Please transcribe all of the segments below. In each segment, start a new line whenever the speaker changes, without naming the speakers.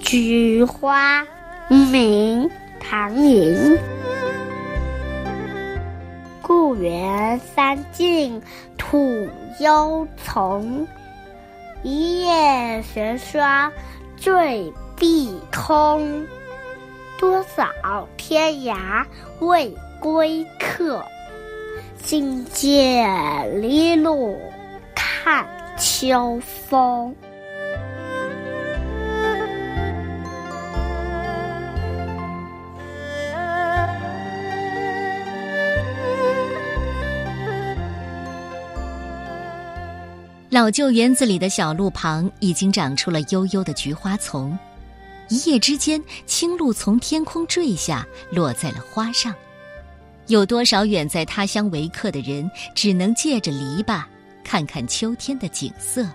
菊花明唐寅故园三径土幽丛一夜玄霜坠碧空多少天涯未归客。尽借篱落看秋风。
老旧园子里的小路旁已经长出了悠悠的菊花丛，一夜之间，青露从天空坠下，落在了花上。有多少远在他乡为客的人，只能借着篱笆看看秋天的景色？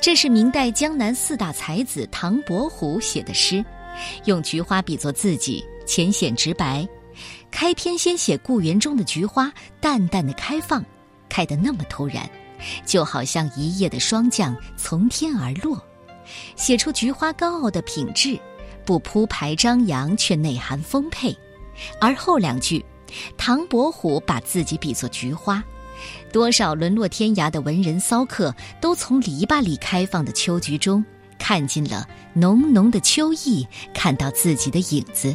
这是明代江南四大才子唐伯虎写的诗，用菊花比作自己，浅显直白。开篇先写故园中的菊花淡淡的开放，开得那么突然。就好像一夜的霜降从天而落，写出菊花高傲的品质，不铺排张扬，却内涵丰沛。而后两句，唐伯虎把自己比作菊花，多少沦落天涯的文人骚客，都从篱笆里开放的秋菊中，看尽了浓浓的秋意，看到自己的影子。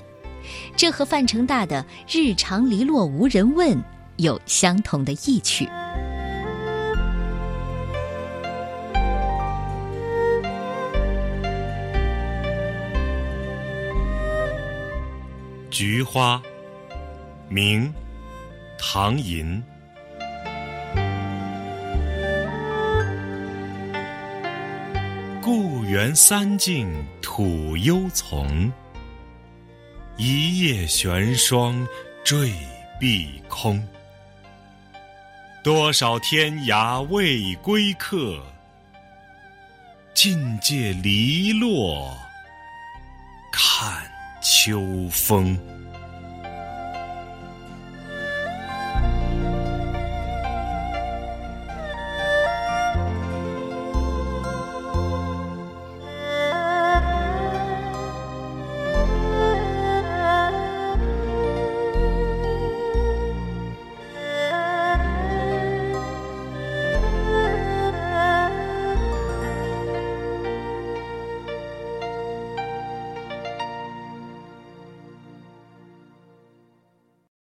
这和范成大的“日长篱落无人问”有相同的意趣。
菊花，明，唐寅。故园三径土幽丛，一叶玄霜坠碧空。多少天涯未归客，尽借篱落看。秋风。